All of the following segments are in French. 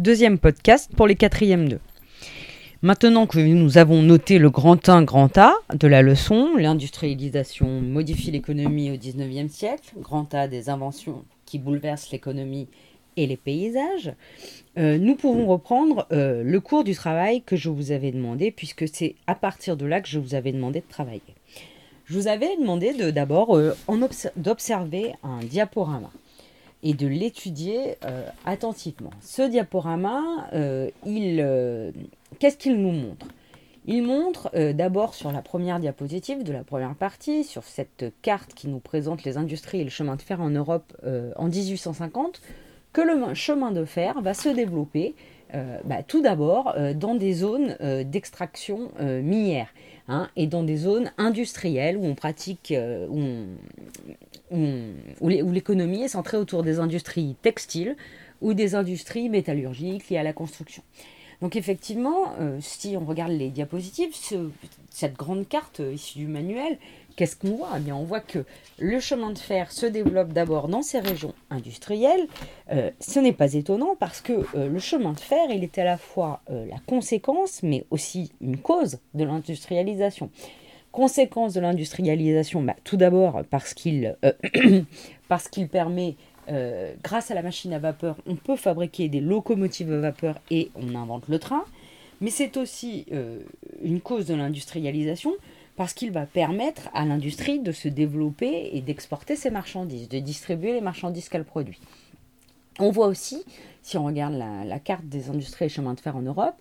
deuxième podcast pour les quatrièmes 2. Maintenant que nous avons noté le grand 1, grand A de la leçon, l'industrialisation modifie l'économie au 19e siècle, grand A des inventions qui bouleversent l'économie et les paysages, euh, nous pouvons reprendre euh, le cours du travail que je vous avais demandé, puisque c'est à partir de là que je vous avais demandé de travailler. Je vous avais demandé de d'abord euh, d'observer un diaporama et de l'étudier attentivement. Ce diaporama, il, qu'est-ce qu'il nous montre? Il montre d'abord sur la première diapositive de la première partie, sur cette carte qui nous présente les industries et le chemin de fer en Europe en 1850, que le chemin de fer va se développer euh, bah, tout d'abord euh, dans des zones euh, d'extraction minière hein, et dans des zones industrielles où l'économie est centrée autour des industries textiles ou des industries métallurgiques liées à la construction. Donc effectivement, si on regarde les diapositives, cette grande carte issue du manuel, Qu'est-ce qu'on voit? Eh On voit que le chemin de fer se développe d'abord dans ces régions industrielles. Euh, ce n'est pas étonnant parce que euh, le chemin de fer, il est à la fois euh, la conséquence, mais aussi une cause de l'industrialisation. Conséquence de l'industrialisation, bah, tout d'abord parce qu'il parce qu'il permet grâce à la machine à vapeur, on peut fabriquer des locomotives à vapeur et on invente le train. Mais c'est aussi une cause de l'industrialisation parce qu'il va permettre à l'industrie de se développer et d'exporter ses marchandises, de distribuer les marchandises qu'elle produit. On voit aussi, si on regarde la, carte des industries et chemins de fer en Europe,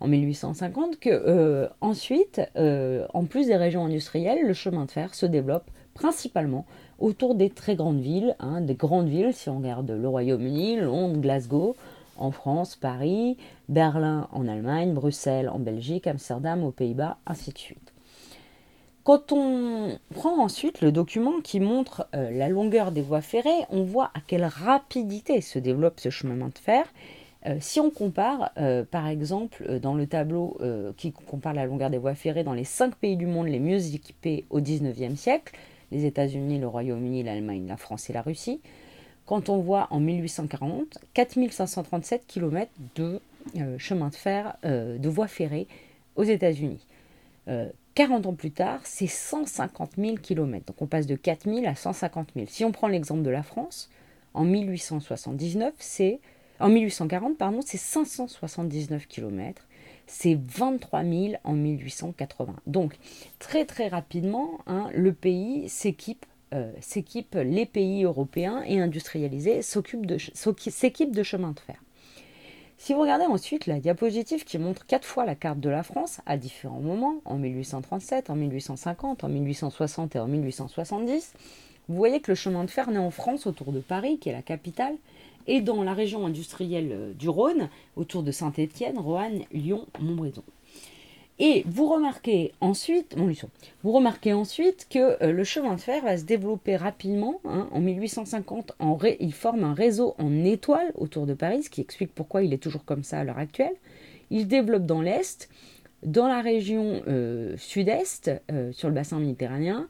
en 1850, que euh, ensuite, euh, en plus des régions industrielles, le chemin de fer se développe principalement autour des très grandes villes, hein, des grandes villes, si on regarde le Royaume-Uni, Londres, Glasgow, en France, Paris, Berlin en Allemagne, Bruxelles en Belgique, Amsterdam aux Pays-Bas, ainsi de suite. Quand on prend ensuite le document qui montre euh, la longueur des voies ferrées, on voit à quelle rapidité se développe ce chemin de fer. Euh, si on compare, euh, par exemple, dans le tableau qui compare la longueur des voies ferrées dans les cinq pays du monde les mieux équipés au XIXe siècle, les États-Unis, le Royaume-Uni, l'Allemagne, la France et la Russie, quand on voit en 1840 4537 km de chemin de fer, de voies ferrées aux États-Unis. 40 ans plus tard, c'est 150 000 km. Donc on passe de 4 000 à 150 000. Si on prend l'exemple de la France, en 1879, c'est en 1840, pardon, c'est 579 km. C'est 23 000 en 1880. Donc très très rapidement, hein, le pays s'équipe euh, s'équipe, les pays européens et industrialisés s'équipent de, de chemin de fer. Si vous regardez ensuite la diapositive qui montre quatre fois la carte de la France à différents moments, en 1837, en 1850, en 1860 et en 1870, vous voyez que le chemin de fer naît en France autour de Paris, qui est la capitale, et dans la région industrielle euh, du Rhône, autour de Saint-Étienne, Roanne, Lyon, Montbrison. Et vous remarquez ensuite, vous remarquez ensuite que euh, le chemin de fer va se développer rapidement. Hein. en 1850, il forme un réseau en étoile autour de Paris, ce qui explique pourquoi il est toujours comme ça à l'heure actuelle. Il développe dans l'Est, dans la région euh, sud-est, euh, sur le bassin méditerranéen,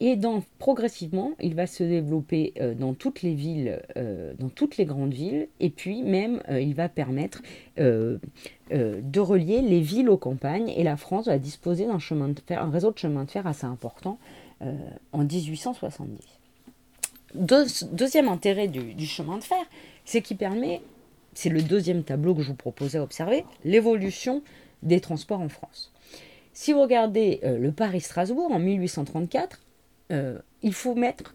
et progressivement, il va se développer euh, dans toutes les villes, euh, dans toutes les grandes villes, et puis même euh, il va permettre de relier les villes aux campagnes, et la France va disposer d'un chemin de fer, un réseau de chemin de fer assez important en 1870. deuxième intérêt du, du, chemin de fer, c'est qu'il permet, c'est le deuxième tableau que je vous proposais d'observer, l'évolution des transports en France. Si vous regardez le Paris-Strasbourg en 1834, euh, il faut mettre,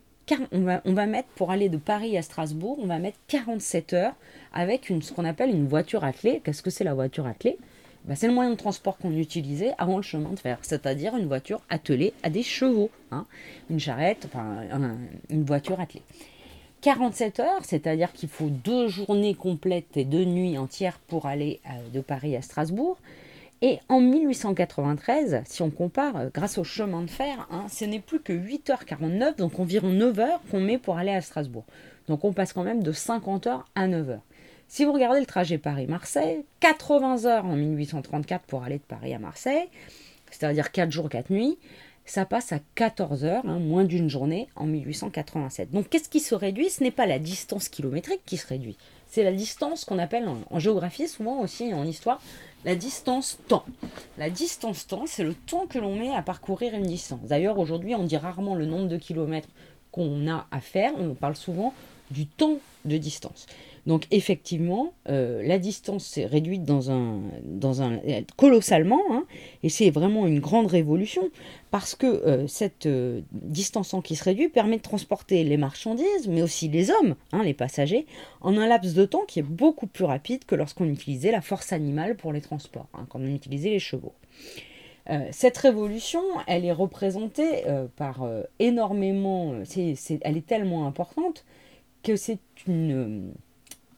on va, on va mettre, pour aller de Paris à Strasbourg, on va mettre 47 heures avec une, ce qu'on appelle une voiture attelée. Qu'est-ce que c'est la voiture attelée ben, C'est le moyen de transport qu'on utilisait avant le chemin de fer, c'est-à-dire une voiture attelée à des chevaux, hein. une charrette, enfin une voiture attelée. 47 heures, c'est-à-dire qu'il faut deux journées complètes et deux nuits entières pour aller euh, de Paris à Strasbourg. Et en 1893, si on compare, euh, grâce au chemin de fer, hein, ce n'est plus que 8h49, donc environ 9 heures qu'on met pour aller à Strasbourg. Donc on passe quand même de 50 heures à 9 heures. Si vous regardez le trajet Paris-Marseille, 80 heures en 1834 pour aller de Paris à Marseille, c'est-à-dire 4 jours, 4 nuits, ça passe à 14 heures, hein, moins d'une journée, en 1887. Donc qu'est-ce qui se réduit? Ce n'est pas la distance kilométrique qui se réduit, c'est la distance qu'on appelle en, géographie, souvent aussi en histoire, la distance temps. La distance temps, c'est le temps que l'on met à parcourir une distance. D'ailleurs, aujourd'hui, on dit rarement le nombre de kilomètres qu'on a à faire, on parle souvent du temps de distance. Donc effectivement, euh, la distance s'est réduite dans un, dans un, colossalement, hein, et c'est vraiment une grande révolution, parce que euh, cette euh, distance en qui se réduit permet de transporter les marchandises, mais aussi les hommes, hein, les passagers, en un laps de temps qui est beaucoup plus rapide que lorsqu'on utilisait la force animale pour les transports, hein, quand on utilisait les chevaux. cette révolution, elle est représentée par énormément, elle est tellement importante c'est une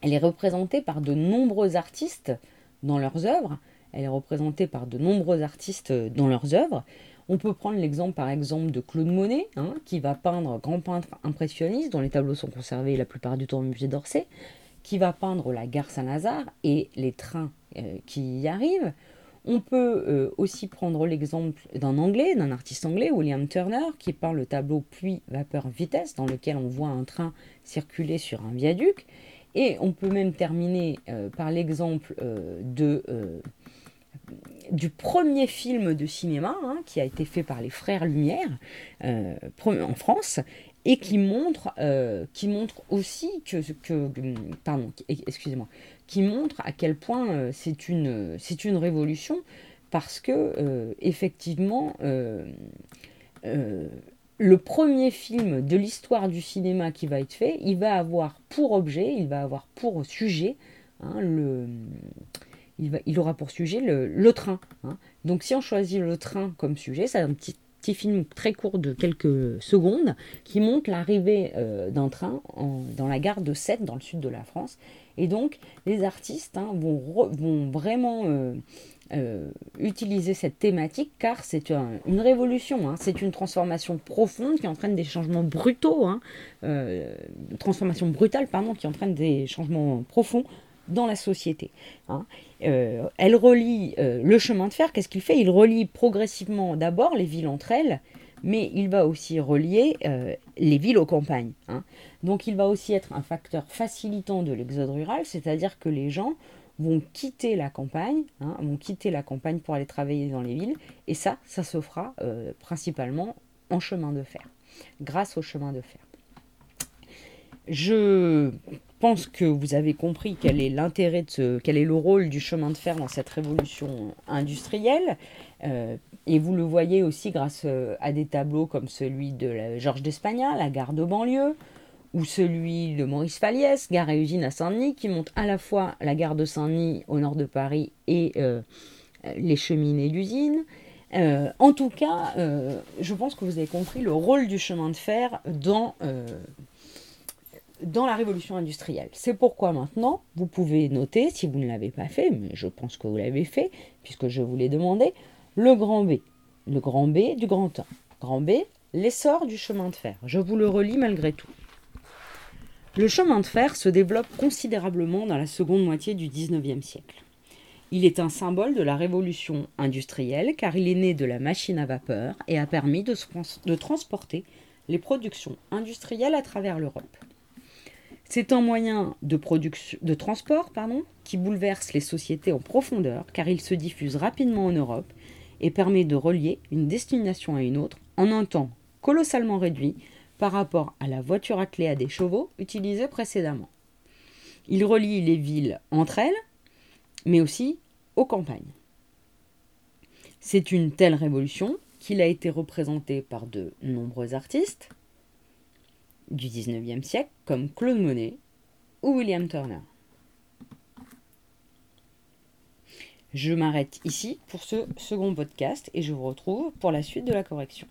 elle est représentée par de nombreux artistes dans leurs œuvres. Elle est représentée par de nombreux artistes dans leurs œuvres. On peut prendre l'exemple par exemple de Claude Monet, hein, qui va peindre grand peintre impressionniste, dont les tableaux sont conservés la plupart du temps au musée d'Orsay, qui va peindre la gare Saint-Lazare et les trains euh, qui y arrivent. On peut euh, aussi prendre l'exemple d'un anglais, d'un artiste anglais, William Turner, qui peint le tableau Pluie, Vapeur, Vitesse, dans lequel on voit un train circuler sur un viaduc. Et on peut même terminer euh, par l'exemple euh, du premier film de cinéma hein, qui a été fait par les frères Lumière en France et qui montre, qui montre aussi que, que pardon, excusez-moi, qui montre à quel point c'est une, c'est une révolution parce que effectivement le premier film de l'histoire du cinéma qui va être fait, il va avoir pour objet, il va avoir pour sujet, hein, le, il, va, il, aura pour sujet le, train. Hein. Donc si on choisit le train comme sujet, c'est un petit, petit, film très court de quelques secondes qui montre l'arrivée euh, d'un train dans la gare de Sète, dans le sud de la France. Et donc les artistes hein, vont, vraiment... Euh, euh, utiliser cette thématique car c'est une révolution, hein. c'est une transformation profonde qui entraîne des changements brutaux, hein. transformation brutale pardon, qui entraîne des changements profonds dans la société. Hein. Euh, elle relie le chemin de fer, qu'est-ce qu'il fait? Il relie progressivement d'abord les villes entre elles, mais il va aussi relier les villes aux campagnes. Donc il va aussi être un facteur facilitant de l'exode rural, c'est-à-dire que les gens vont quitter la campagne, hein, vont quitter la campagne pour aller travailler dans les villes, et ça, ça se fera euh, principalement en chemin de fer, grâce au chemin de fer. Je pense que vous avez compris quel est l'intérêt de ce, quel est le rôle du chemin de fer dans cette révolution industrielle. Euh, et vous le voyez aussi grâce euh, à des tableaux comme celui de Georges d'Espagna, la gare de banlieue, ou celui de Maurice Faliès, gare et usine à Saint-Denis, qui monte à la fois la gare de Saint-Denis au nord de Paris et euh, les cheminées d'usine. Euh, en tout cas, je pense que vous avez compris le rôle du chemin de fer dans, dans la révolution industrielle. C'est pourquoi maintenant, vous pouvez noter, si vous ne l'avez pas fait, mais je pense que vous l'avez fait, puisque je vous l'ai demandé, le grand B. Le grand B du grand 1. Grand B, l'essor du chemin de fer. Je vous le relis malgré tout. Le chemin de fer se développe considérablement dans la seconde moitié du XIXe siècle. Il est un symbole de la révolution industrielle car il est né de la machine à vapeur et a permis de, transporter les productions industrielles à travers l'Europe. C'est un moyen de, transport qui bouleverse les sociétés en profondeur car il se diffuse rapidement en Europe et permet de relier une destination à une autre en un temps colossalement réduit par rapport à la voiture à à des chevaux utilisée précédemment. Il relie les villes entre elles, mais aussi aux campagnes. C'est une telle révolution qu'il a été représenté par de nombreux artistes du XIXe siècle, comme Claude Monet ou William Turner. Je m'arrête ici pour ce second podcast et je vous retrouve pour la suite de la correction.